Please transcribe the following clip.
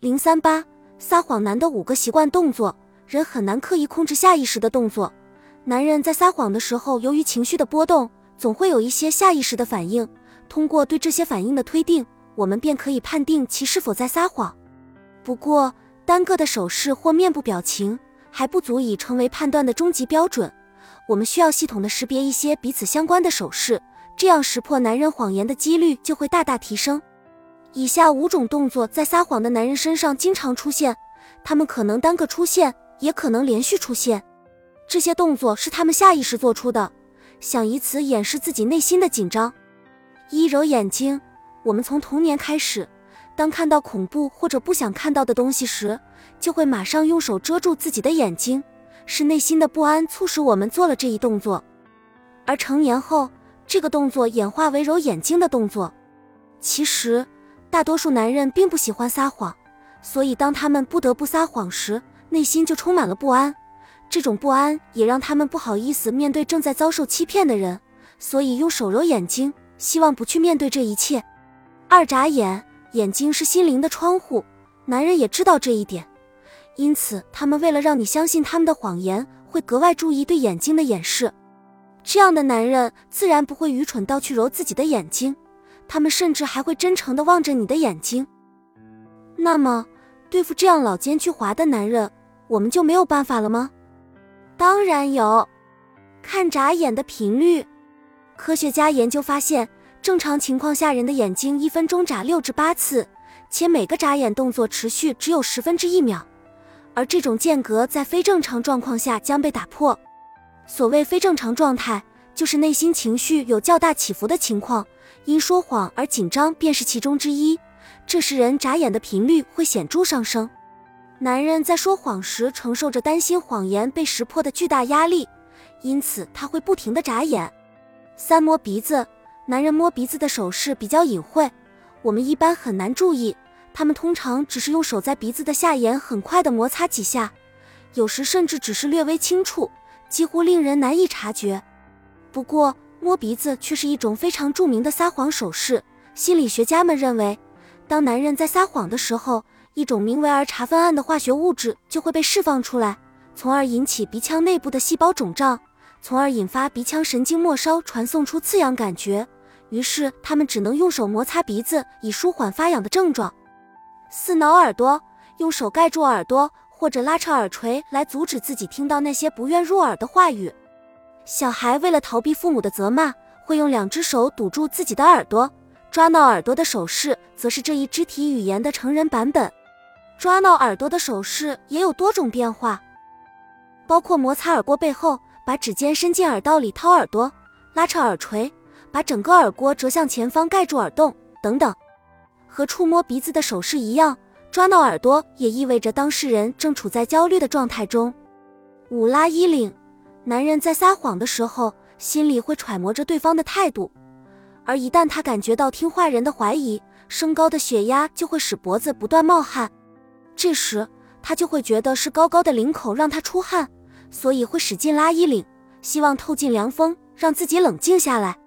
零三八撒谎男的五个习惯动作，人很难刻意控制下意识的动作。男人在撒谎的时候，由于情绪的波动，总会有一些下意识的反应。通过对这些反应的推定，我们便可以判定其是否在撒谎。不过，单个的手势或面部表情还不足以成为判断的终极标准。我们需要系统的识别一些彼此相关的手势，这样识破男人谎言的几率就会大大提升。以下五种动作在撒谎的男人身上经常出现，他们可能单个出现，也可能连续出现。这些动作是他们下意识做出的，想以此掩饰自己内心的紧张。一揉眼睛，我们从童年开始，当看到恐怖或者不想看到的东西时，就会马上用手遮住自己的眼睛，是内心的不安促使我们做了这一动作。而成年后，这个动作演化为揉眼睛的动作。其实，大多数男人并不喜欢撒谎，所以当他们不得不撒谎时，内心就充满了不安。这种不安也让他们不好意思面对正在遭受欺骗的人，所以用手揉眼睛，希望不去面对这一切。二眨眼，眼睛是心灵的窗户，男人也知道这一点，因此他们为了让你相信他们的谎言，会格外注意对眼睛的掩饰。这样的男人自然不会愚蠢到去揉自己的眼睛，他们甚至还会真诚地望着你的眼睛。那么，对付这样老奸巨猾的男人，我们就没有办法了吗？当然有，看眨眼的频率。科学家研究发现，正常情况下人的眼睛一分钟眨六至八次，且每个眨眼动作持续只有十分之一秒，而这种间隔在非正常状况下将被打破。所谓非正常状态，就是内心情绪有较大起伏的情况，因说谎而紧张便是其中之一。这时人眨眼的频率会显著上升。男人在说谎时承受着担心谎言被识破的巨大压力，因此他会不停地眨眼。三摸鼻子，男人摸鼻子的手势比较隐晦，我们一般很难注意。他们通常只是用手在鼻子的下沿很快地摩擦几下，有时甚至只是略微轻触，几乎令人难以察觉。不过摸鼻子却是一种非常著名的撒谎手势。心理学家们认为，当男人在撒谎的时候，一种名为儿茶酚胺的化学物质就会被释放出来，从而引起鼻腔内部的细胞肿胀，从而引发鼻腔神经末梢传送出刺痒感觉。于是他们只能用手摩擦鼻子以舒缓发痒的症状。四挠耳朵，用手盖住耳朵或者拉扯耳垂来阻止自己听到那些不愿入耳的话语。小孩为了逃避父母的责骂，会用两只手堵住自己的耳朵。抓挠耳朵的手势则是这一肢体语言的成人版本。抓挠耳朵的手势也有多种变化，包括摩擦耳郭背后，把指尖伸进耳道里掏耳朵，拉扯耳垂，把整个耳郭折向前方盖住耳洞等等。和触摸鼻子的手势一样，抓挠耳朵也意味着当事人正处在焦虑的状态中。五拉衣领，男人在撒谎的时候，心里会揣摩着对方的态度，而一旦他感觉到听话人的怀疑，升高的血压就会使脖子不断冒汗。这时，他就会觉得是高高的领口让他出汗，所以会使劲拉衣领，希望透进凉风，让自己冷静下来。